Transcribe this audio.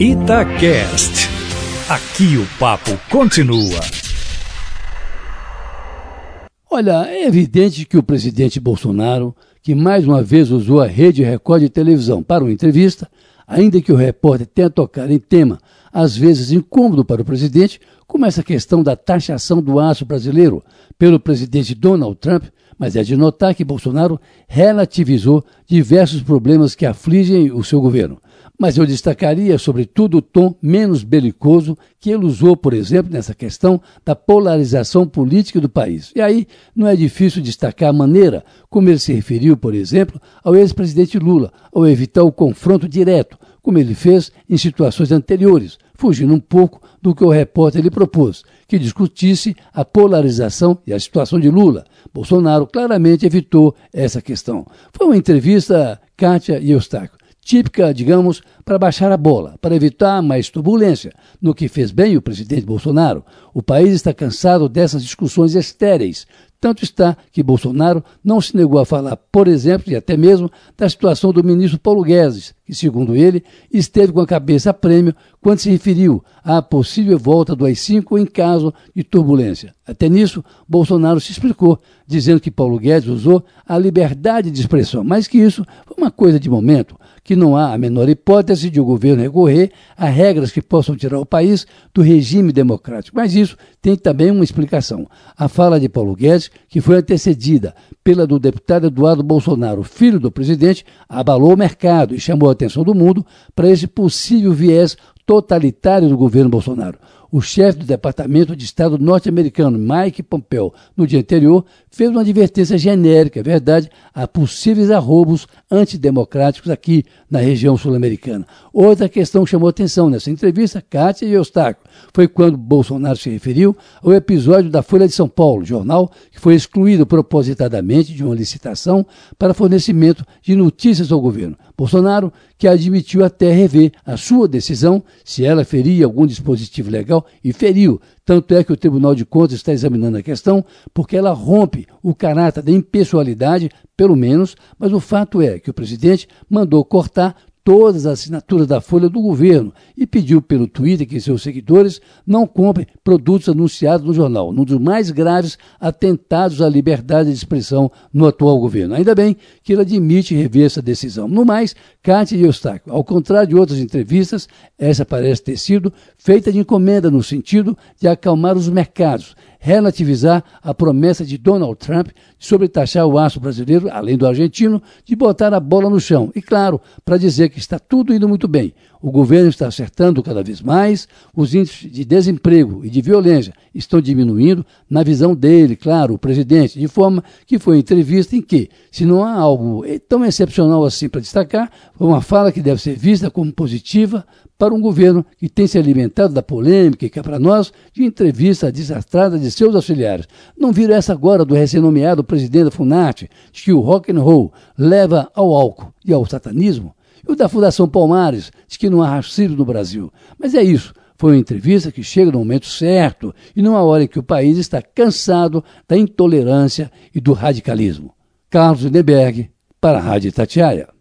Itacast. Aqui o papo continua. Olha, é evidente que o presidente Bolsonaro, que mais uma vez usou a rede Record de televisão para uma entrevista, ainda que o repórter tenha tocado em tema às vezes incômodo para o presidente, como essa questão da taxação do aço brasileiro pelo presidente Donald Trump, mas é de notar que Bolsonaro relativizou diversos problemas que afligem o seu governo. Mas eu destacaria, sobretudo, o tom menos belicoso que ele usou, por exemplo, nessa questão da polarização política do país. E aí não é difícil destacar a maneira como ele se referiu, por exemplo, ao ex-presidente Lula, ao evitar o confronto direto, como ele fez em situações anteriores, fugindo um pouco do que o repórter lhe propôs, que discutisse a polarização e a situação de Lula. Bolsonaro claramente evitou essa questão. Foi uma entrevista, Kátia e Eustáquio, típica, digamos, para baixar a bola, para evitar mais turbulência, no que fez bem o presidente Bolsonaro. O país está cansado dessas discussões estéreis. Tanto está que Bolsonaro não se negou a falar, por exemplo, e até mesmo da situação do ministro Paulo Guedes, que, segundo ele, esteve com a cabeça a prêmio quando se referiu à possível volta do AI-5 em caso de turbulência. Até nisso, Bolsonaro se explicou, dizendo que Paulo Guedes usou a liberdade de expressão, mas que isso foi uma coisa de momento, que não há a menor hipótese de o governo recorrer a regras que possam tirar o país do regime democrático. Mas isso tem também uma explicação. A fala de Paulo Guedes, que foi antecedida pela do deputado Eduardo Bolsonaro, filho do presidente, abalou o mercado e chamou atenção do mundo para esse possível viés totalitário do governo Bolsonaro. O chefe do Departamento de Estado norte-americano, Mike Pompeo, no dia anterior, fez uma advertência genérica, é verdade, a possíveis arrobos antidemocráticos aqui na região sul-americana. Outra questão que chamou atenção nessa entrevista, Kátia e Eustáquio, foi quando Bolsonaro se referiu ao episódio da Folha de São Paulo, jornal que foi excluído propositadamente de uma licitação para fornecimento de notícias ao governo. Bolsonaro, que admitiu até rever a sua decisão se ela feria algum dispositivo legal, e feriu, tanto é que o Tribunal de Contas está examinando a questão, porque ela rompe o caráter da impessoalidade, pelo menos, mas o fato é que o presidente mandou cortar todas as assinaturas da folha do governo e pediu pelo Twitter que seus seguidores não comprem produtos anunciados no jornal, um dos mais graves atentados à liberdade de expressão no atual governo. Ainda bem que ele admite rever essa decisão. No mais, Cátia e Eustáquio, ao contrário de outras entrevistas, essa parece ter sido feita de encomenda no sentido de acalmar os mercados, relativizar a promessa de Donald Trump de sobretaxar o aço brasileiro, além do argentino, de botar a bola no chão. E claro, para dizer que está tudo indo muito bem. O governo está acertando cada vez mais, os índices de desemprego e de violência estão diminuindo, na visão dele, claro, o presidente, de forma que foi entrevista em que, se não há algo tão excepcional assim para destacar, foi uma fala que deve ser vista como positiva para um governo que tem se alimentado da polêmica e que é para nós de entrevista desastrada de seus auxiliares. Não viram essa agora do recém-nomeado presidente da FUNAT, de que o rock and roll leva ao álcool e ao satanismo? E o da Fundação Palmares, de que não há racismo no Brasil. Mas é isso. Foi uma entrevista que chega no momento certo e numa hora em que o país está cansado da intolerância e do radicalismo. Carlos Lindeberg, para a Rádio Tatiaia.